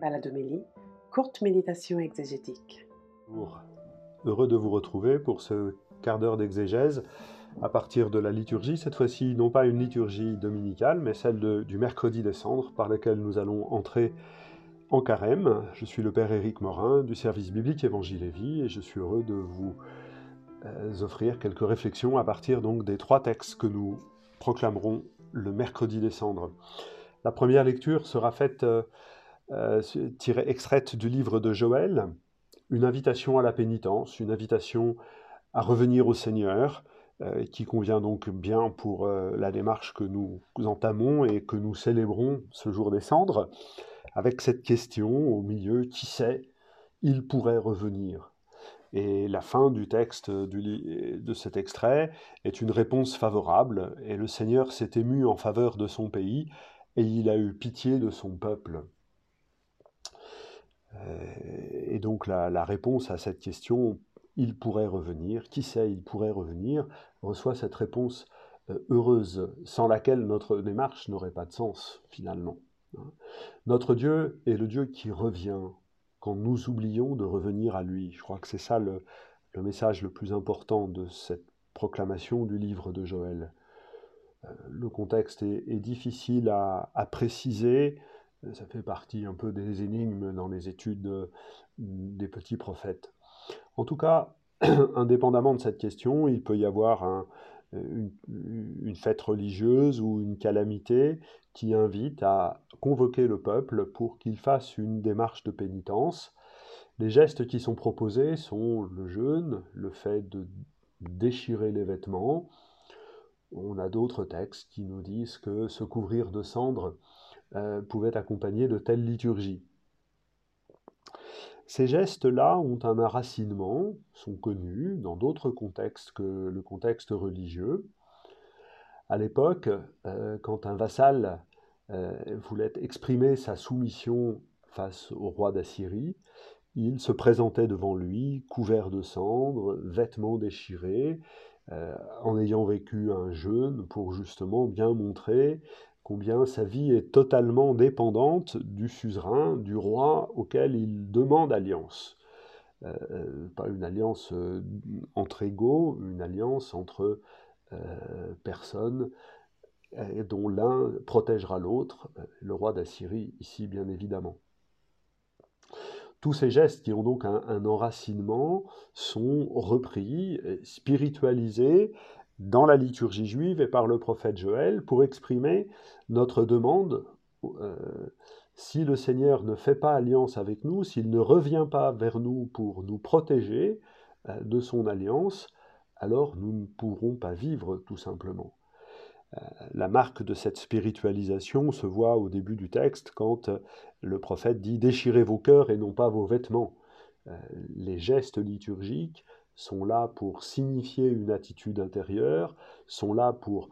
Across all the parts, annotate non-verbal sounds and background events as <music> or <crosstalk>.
Baladomélie, courte méditation exégétique. Bonjour. Heureux de vous retrouver pour ce quart d'heure d'exégèse à partir de la liturgie, cette fois-ci non pas une liturgie dominicale, mais celle du mercredi des cendres par laquelle nous allons entrer en carême. Je suis le Père Éric Morin du service biblique Évangile et Vie et je suis heureux de vous euh, offrir quelques réflexions à partir donc des trois textes que nous proclamerons le mercredi des cendres. La première lecture sera faite euh, euh, tirée, extraite du livre de Joël, une invitation à la pénitence, une invitation à revenir au Seigneur, euh, qui convient donc bien pour euh, la démarche que nous entamons et que nous célébrons ce jour des cendres, avec cette question au milieu, qui sait, il pourrait revenir? Et la fin du texte de cet extrait est une réponse favorable, et le Seigneur s'est ému en faveur de son pays, et il a eu pitié de son peuple. Euh, et donc la, réponse à cette question, il pourrait revenir, qui sait, il pourrait revenir, reçoit cette réponse euh, heureuse, sans laquelle notre démarche n'aurait pas de sens finalement. Hein. Notre Dieu est le Dieu qui revient quand nous oublions de revenir à lui. Je crois que c'est ça le, message le plus important de cette proclamation du livre de Joël. Euh, le contexte est, difficile à, préciser, ça fait partie un peu des énigmes dans les études euh, des petits prophètes. En tout cas, <clears throat> indépendamment de cette question, il peut y avoir une, fête religieuse ou une calamité qui invite à convoquer le peuple pour qu'il fasse une démarche de pénitence. Les gestes qui sont proposés sont le jeûne, le fait de déchirer les vêtements. On a d'autres textes qui nous disent que se couvrir de cendres euh, pouvait accompagner de telles liturgies. Ces gestes-là ont un enracinement, sont connus dans d'autres contextes que le contexte religieux. À l'époque, euh, quand un vassal euh, voulait exprimer sa soumission face au roi d'Assyrie, il se présentait devant lui, couvert de cendres, vêtements déchirés, en ayant vécu un jeûne pour justement bien montrer combien sa vie est totalement dépendante du suzerain, du roi auquel il demande alliance. Euh, euh, pas une alliance euh, entre égaux, une alliance entre personnes dont l'un protégera l'autre, le roi d'Assyrie ici bien évidemment. Tous ces gestes qui ont donc un enracinement sont repris, spiritualisés dans la liturgie juive et par le prophète Joël pour exprimer notre demande. Euh, si le Seigneur ne fait pas alliance avec nous, s'il ne revient pas vers nous pour nous protéger euh, de son alliance, alors nous ne pourrons pas vivre tout simplement. Euh, la marque de cette spiritualisation se voit au début du texte quand le prophète dit Déchirez vos cœurs et non pas vos vêtements. Les gestes liturgiques sont là pour signifier une attitude intérieure, sont là pour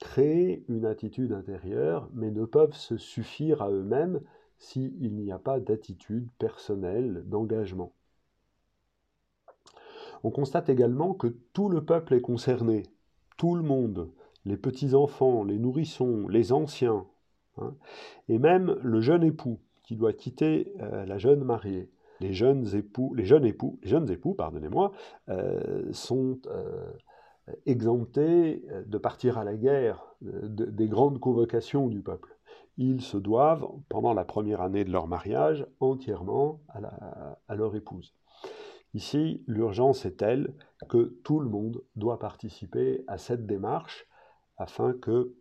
créer une attitude intérieure, mais ne peuvent se suffire à eux-mêmes s'il n'y a pas d'attitude personnelle, d'engagement. On constate également que tout le peuple est concerné, tout le monde, les petits-enfants, les nourrissons, les anciens, hein, et même le jeune époux qui doit quitter euh, la jeune mariée les jeunes époux, les jeunes époux, les jeunes époux, pardonnez-moi, euh, sont euh, exemptés de partir à la guerre des grandes convocations du peuple. Ils se doivent, pendant la première année de leur mariage, entièrement à leur épouse. Ici, l'urgence est telle que tout le monde doit participer à cette démarche afin que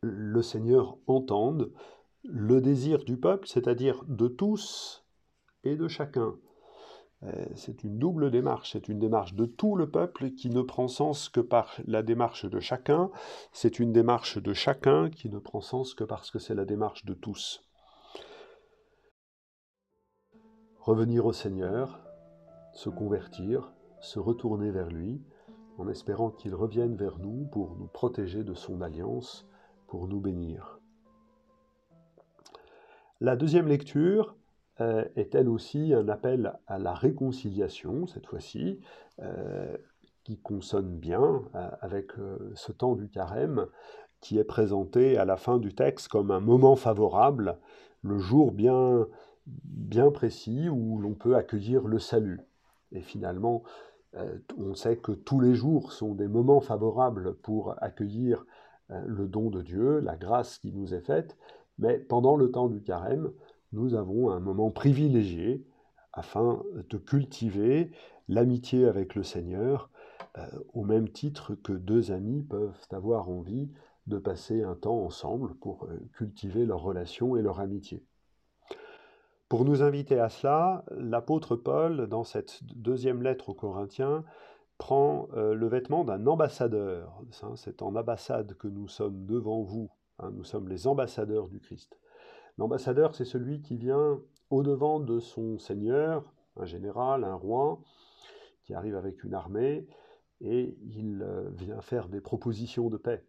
le Seigneur entende le désir du peuple, c'est-à-dire de tous de chacun. Euh, c'est une double démarche, c'est une démarche de tout le peuple qui ne prend sens que par la démarche de chacun, c'est une démarche de chacun qui ne prend sens que parce que c'est la démarche de tous. Revenir au Seigneur, se convertir, se retourner vers lui, en espérant qu'il revienne vers nous pour nous protéger de son alliance, pour nous bénir. La deuxième lecture, est elle aussi un appel à la réconciliation, cette fois-ci, euh, qui consonne bien euh, avec ce temps du carême, qui est présenté à la fin du texte comme un moment favorable, le jour bien, bien précis où l'on peut accueillir le salut. Et finalement, euh, on sait que tous les jours sont des moments favorables pour accueillir euh, le don de Dieu, la grâce qui nous est faite, mais pendant le temps du carême, nous avons un moment privilégié afin de cultiver l'amitié avec le Seigneur, euh, au même titre que deux amis peuvent avoir envie de passer un temps ensemble pour cultiver leur relation et leur amitié. Pour nous inviter à cela, l'apôtre Paul, dans cette deuxième lettre aux Corinthiens, prend euh, le vêtement d'un ambassadeur. C'est en ambassade que nous sommes devant vous. Hein. nous sommes les ambassadeurs du Christ. L'ambassadeur, c'est celui qui vient au-devant de son seigneur, un général, un roi, qui arrive avec une armée, et il euh, vient faire des propositions de paix.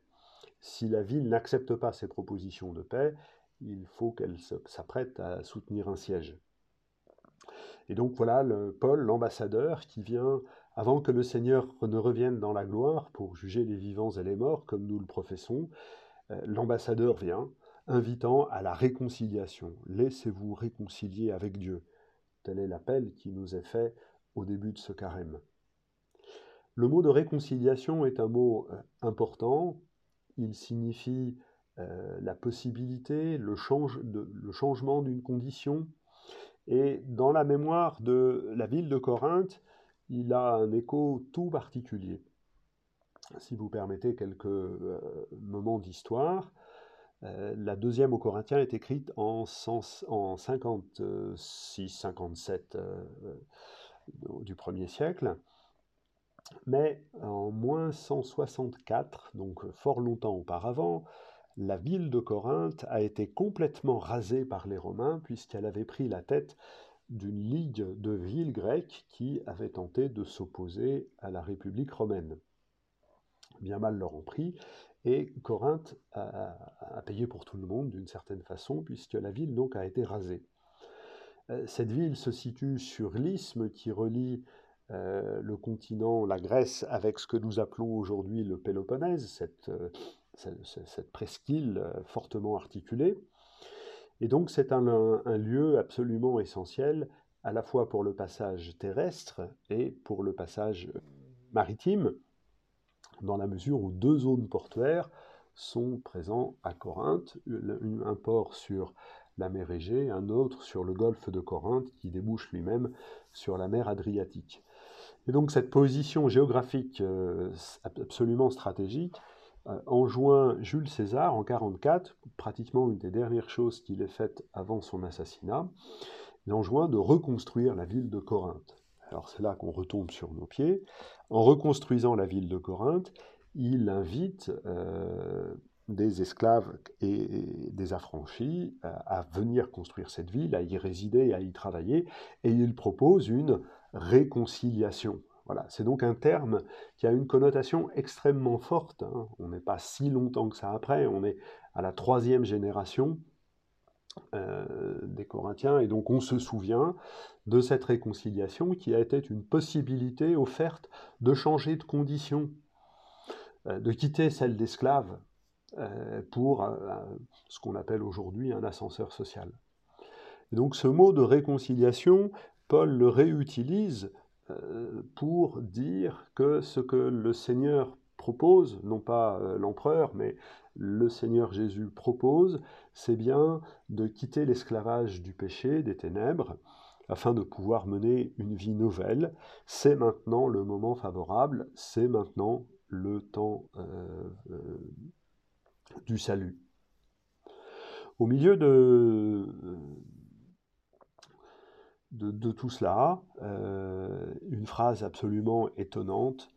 Si la ville n'accepte pas ces propositions de paix, il faut qu'elle s'apprête à soutenir un siège. Et donc voilà Paul, l'ambassadeur, qui vient, avant que le Seigneur ne revienne dans la gloire pour juger les vivants et les morts, comme nous le professons, euh, l'ambassadeur vient, invitant à la réconciliation. Laissez-vous réconcilier avec Dieu. Tel est l'appel qui nous est fait au début de ce carême. Le mot de réconciliation est un mot euh, important. Il signifie euh, la possibilité, le, changement d'une condition. Et dans la mémoire de la ville de Corinthe, il a un écho tout particulier. Si vous permettez quelques euh, moments d'histoire, la deuxième aux Corinthiens est écrite en, en 56-57 du premier siècle. Mais en moins 164, donc fort longtemps auparavant, la ville de Corinthe a été complètement rasée par les Romains puisqu'elle avait pris la tête d'une ligue de villes grecques qui avaient tenté de s'opposer à la République romaine. Bien mal leur ont pris, et Corinthe a, payé pour tout le monde d'une certaine façon, puisque la ville donc a été rasée. Euh, cette ville se situe sur l'isthme qui relie euh, le continent, la Grèce, avec ce que nous appelons aujourd'hui le Péloponnèse, cette, euh, presqu'île fortement articulée. Et donc c'est un, lieu absolument essentiel à la fois pour le passage terrestre et pour le passage maritime, dans la mesure où deux zones portuaires sont présents à Corinthe, un port sur la mer Égée, un autre sur le golfe de Corinthe qui débouche lui-même sur la mer Adriatique. Et donc cette position géographique euh, absolument stratégique euh, enjoint Jules César en 44, pratiquement une des dernières choses qu'il ait faites avant son assassinat, il enjoint de reconstruire la ville de Corinthe. Alors c'est là qu'on retombe sur nos pieds. En reconstruisant la ville de Corinthe, il invite euh, des esclaves et, des affranchis à, à, venir construire cette ville, à y résider, à y travailler, et il propose une réconciliation. Voilà, c'est donc un terme qui a une connotation extrêmement forte. Hein. On n'est pas si longtemps que ça après, on est à la troisième génération euh, des Corinthiens, et donc on se souvient de cette réconciliation qui a été une possibilité offerte de changer de condition, euh, de quitter celle d'esclave euh, pour ce qu'on appelle aujourd'hui un ascenseur social. Et donc ce mot de réconciliation, Paul le réutilise pour dire que ce que le Seigneur propose, non pas euh, l'empereur, mais le Seigneur Jésus propose, c'est bien de quitter l'esclavage du péché, des ténèbres, afin de pouvoir mener une vie nouvelle. C'est maintenant le moment favorable, c'est maintenant le temps euh, du salut. Au milieu de, tout cela, euh, une phrase absolument étonnante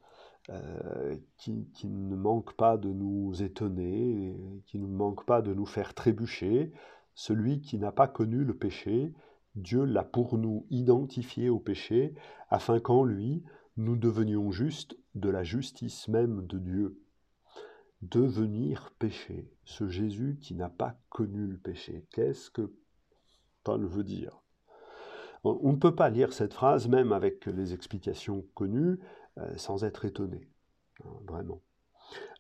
euh, qui, ne manque pas de nous étonner, qui ne manque pas de nous faire trébucher. Celui qui n'a pas connu le péché, Dieu l'a pour nous identifié au péché, afin qu'en lui, nous devenions justes de la justice même de Dieu. Devenir péché, ce Jésus qui n'a pas connu le péché, qu'est-ce que Paul veut dire? On ne peut pas lire cette phrase, même avec les explications connues, sans être étonné. Hein, vraiment.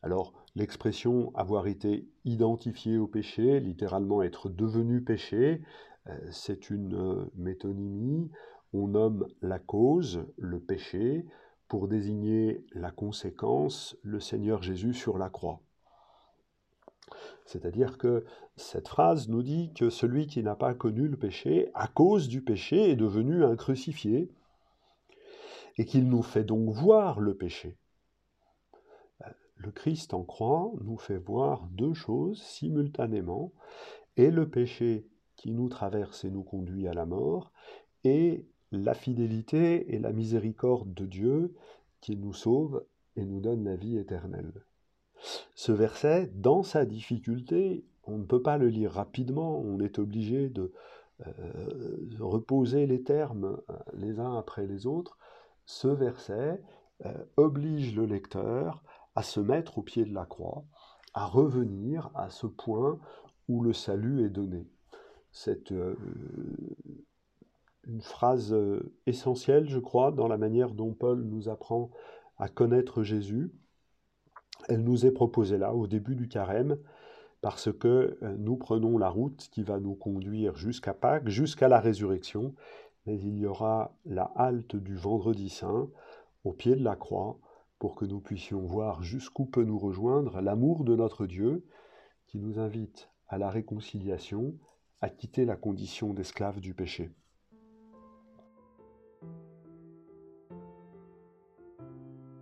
Alors, l'expression avoir été identifié au péché, littéralement être devenu péché, euh, c'est une euh, métonymie. On nomme la cause, le péché, pour désigner la conséquence, le Seigneur Jésus sur la croix. C'est-à-dire que cette phrase nous dit que celui qui n'a pas connu le péché, à cause du péché, est devenu un crucifié, et qu'il nous fait donc voir le péché. Le Christ en croix nous fait voir deux choses simultanément, et le péché qui nous traverse et nous conduit à la mort, et la fidélité et la miséricorde de Dieu qui nous sauve et nous donne la vie éternelle. Ce verset, dans sa difficulté, on ne peut pas le lire rapidement, on est obligé de euh, reposer les termes euh, les uns après les autres. Ce verset euh, oblige le lecteur à se mettre au pied de la croix, à revenir à ce point où le salut est donné. C'est une phrase essentielle, je crois, dans la manière dont Paul nous apprend à connaître Jésus elle nous est proposée là, au début du carême, parce que euh, nous prenons la route qui va nous conduire jusqu'à Pâques, jusqu'à la résurrection, mais il y aura la halte du vendredi saint, au pied de la croix, pour que nous puissions voir jusqu'où peut nous rejoindre l'amour de notre Dieu, qui nous invite à la réconciliation, à quitter la condition d'esclave du péché.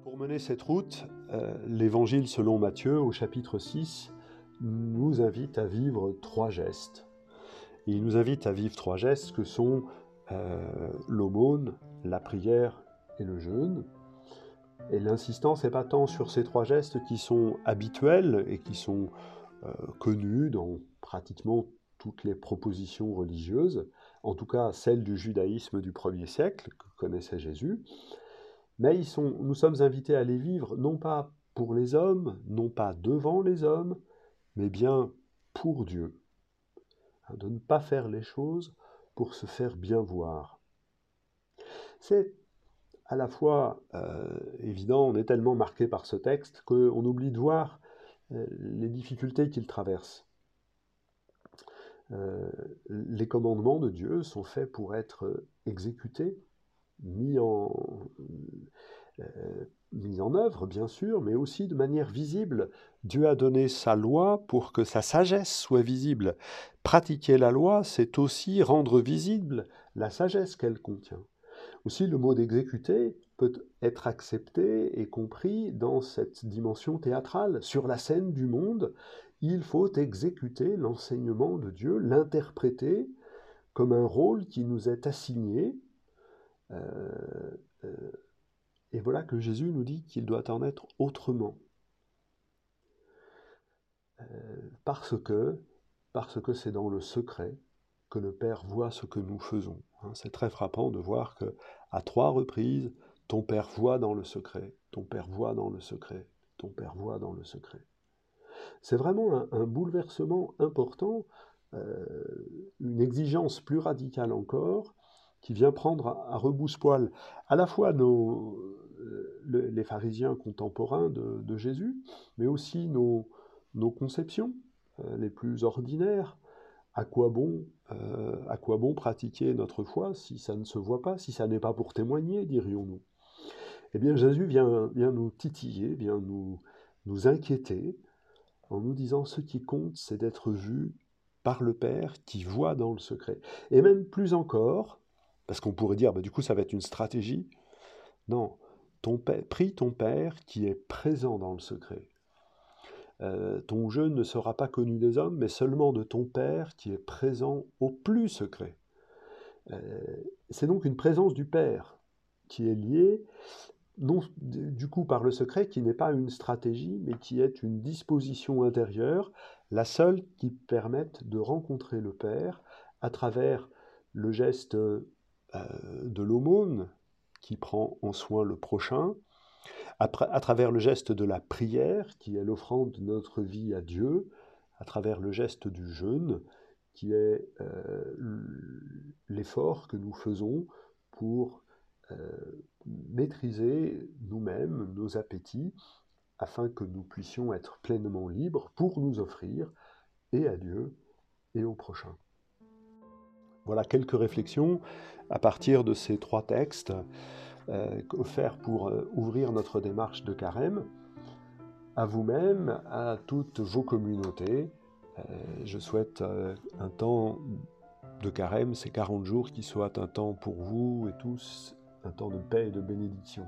Pour mener cette route, euh, l'évangile selon Matthieu au chapitre 6 nous invite à vivre trois gestes. il nous invite à vivre trois gestes que sont euh, l'aumône, la prière et le jeûne. Et l'insistance n'est pas tant sur ces trois gestes qui sont habituels et qui sont euh, connus dans pratiquement toutes les propositions religieuses, en tout cas celles du judaïsme du premier siècle que connaissait Jésus, mais nous sommes invités à les vivre non pas pour les hommes, non pas devant les hommes, mais bien pour Dieu. Hein, de ne pas faire les choses pour se faire bien voir. C'est à la fois euh, évident, on est tellement marqué par ce texte qu'on oublie de voir euh, les difficultés qu'il traverse. Euh, les commandements de Dieu sont faits pour être exécutés, mis en, en œuvre, bien sûr, mais aussi de manière visible. Dieu a donné sa loi pour que sa sagesse soit visible. Pratiquer la loi, c'est aussi rendre visible la sagesse qu'elle contient. Aussi, le mot d'exécuter peut être accepté et compris dans cette dimension théâtrale. Sur la scène du monde, il faut exécuter l'enseignement de Dieu, l'interpréter comme un rôle qui nous est assigné euh, voilà que Jésus nous dit qu'il doit en être autrement. Euh, parce que c'est dans le secret que le Père voit ce que nous faisons. Hein. c'est très frappant de voir que à trois reprises, ton Père voit dans le secret, ton Père voit dans le secret, ton Père voit dans le secret. C'est vraiment un, bouleversement important, une exigence plus radicale encore, qui vient prendre à, rebousse-poil à la fois nos, les pharisiens contemporains de, Jésus, mais aussi nos, nos conceptions euh, les plus ordinaires. À quoi, bon, euh, à quoi bon pratiquer notre foi si ça ne se voit pas, si ça n'est pas pour témoigner, dirions-nous? Eh bien, Jésus vient, vient nous titiller, vient nous, nous inquiéter en nous disant ce qui compte, c'est d'être vu par le Père qui voit dans le secret. Et même plus encore, parce qu'on pourrait dire, bah, du coup, ça va être une stratégie. Non, prie ton Père qui est présent dans le secret. Euh, ton jeu ne sera pas connu des hommes, mais seulement de ton Père qui est présent au plus secret. Euh, c'est donc une présence du Père qui est liée, du coup, par le secret, qui n'est pas une stratégie, mais qui est une disposition intérieure, la seule qui permette de rencontrer le Père à travers le geste euh, de l'aumône qui prend en soin le prochain, à, travers le geste de la prière qui est l'offrande de notre vie à Dieu, à travers le geste du jeûne qui est euh, l'effort que nous faisons pour euh, maîtriser nous-mêmes nos appétits afin que nous puissions être pleinement libres pour nous offrir et à Dieu et au prochain. Voilà quelques réflexions à partir de ces trois textes euh, offerts pour euh, ouvrir notre démarche de carême à vous-même, à toutes vos communautés. Euh, je souhaite un temps de carême, ces 40 jours, qui soient un temps pour vous et tous, un temps de paix et de bénédiction.